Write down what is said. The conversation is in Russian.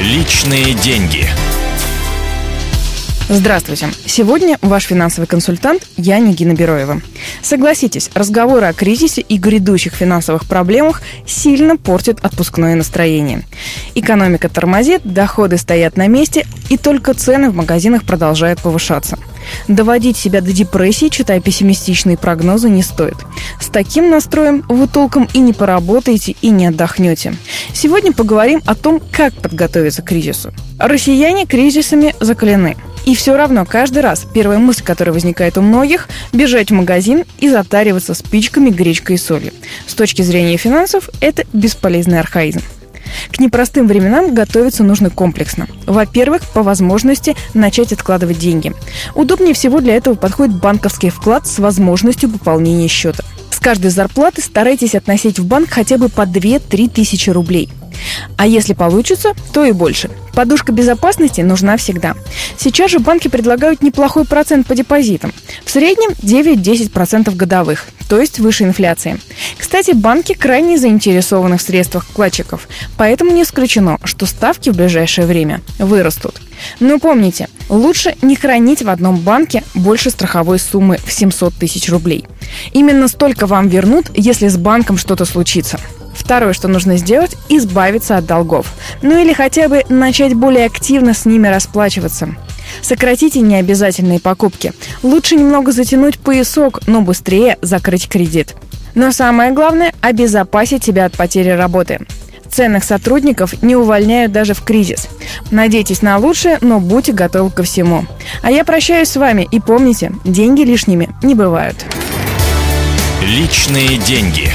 Личные деньги. Здравствуйте. Сегодня ваш финансовый консультант я, Нигина. Согласитесь, разговоры о кризисе и грядущих финансовых проблемах сильно портят отпускное настроение. Экономика тормозит, доходы стоят на месте, и только цены в магазинах продолжают повышаться. Доводить себя до депрессии, читая пессимистичные прогнозы, не стоит. С таким настроем вы толком и не поработаете, и не отдохнете. Сегодня поговорим о том, как подготовиться к кризису. Россияне кризисами закалены – и все равно каждый раз первая мысль, которая возникает у многих – бежать в магазин и затариваться спичками, гречкой и солью. С точки зрения финансов это бесполезный архаизм. Непростым временам готовиться нужно комплексно. Во-первых, по возможности начать откладывать деньги. Удобнее всего для этого подходит банковский вклад с возможностью пополнения счета. С каждой зарплаты старайтесь относить в банк хотя бы по 2-3 тысячи рублей. А если получится, то и больше. Подушка безопасности нужна всегда. Сейчас же банки предлагают неплохой процент по депозитам. В среднем 9-10% годовых, то есть выше инфляции. Кстати, банки крайне заинтересованы в средствах вкладчиков, поэтому не исключено, что ставки в ближайшее время вырастут. Но помните, лучше не хранить в одном банке больше страховой суммы в 700 тысяч рублей. Именно столько вам вернут, если с банком что-то случится. Второе, что нужно сделать – избавиться от долгов. Ну или хотя бы начать более активно с ними расплачиваться. Сократите необязательные покупки. Лучше немного затянуть поясок, но быстрее закрыть кредит. Но самое главное – обезопасить себя от потери работы. Ценных сотрудников не увольняют даже в кризис. Надейтесь на лучшее, но будьте готовы ко всему. А я прощаюсь с вами и помните, деньги лишними не бывают. Личные деньги.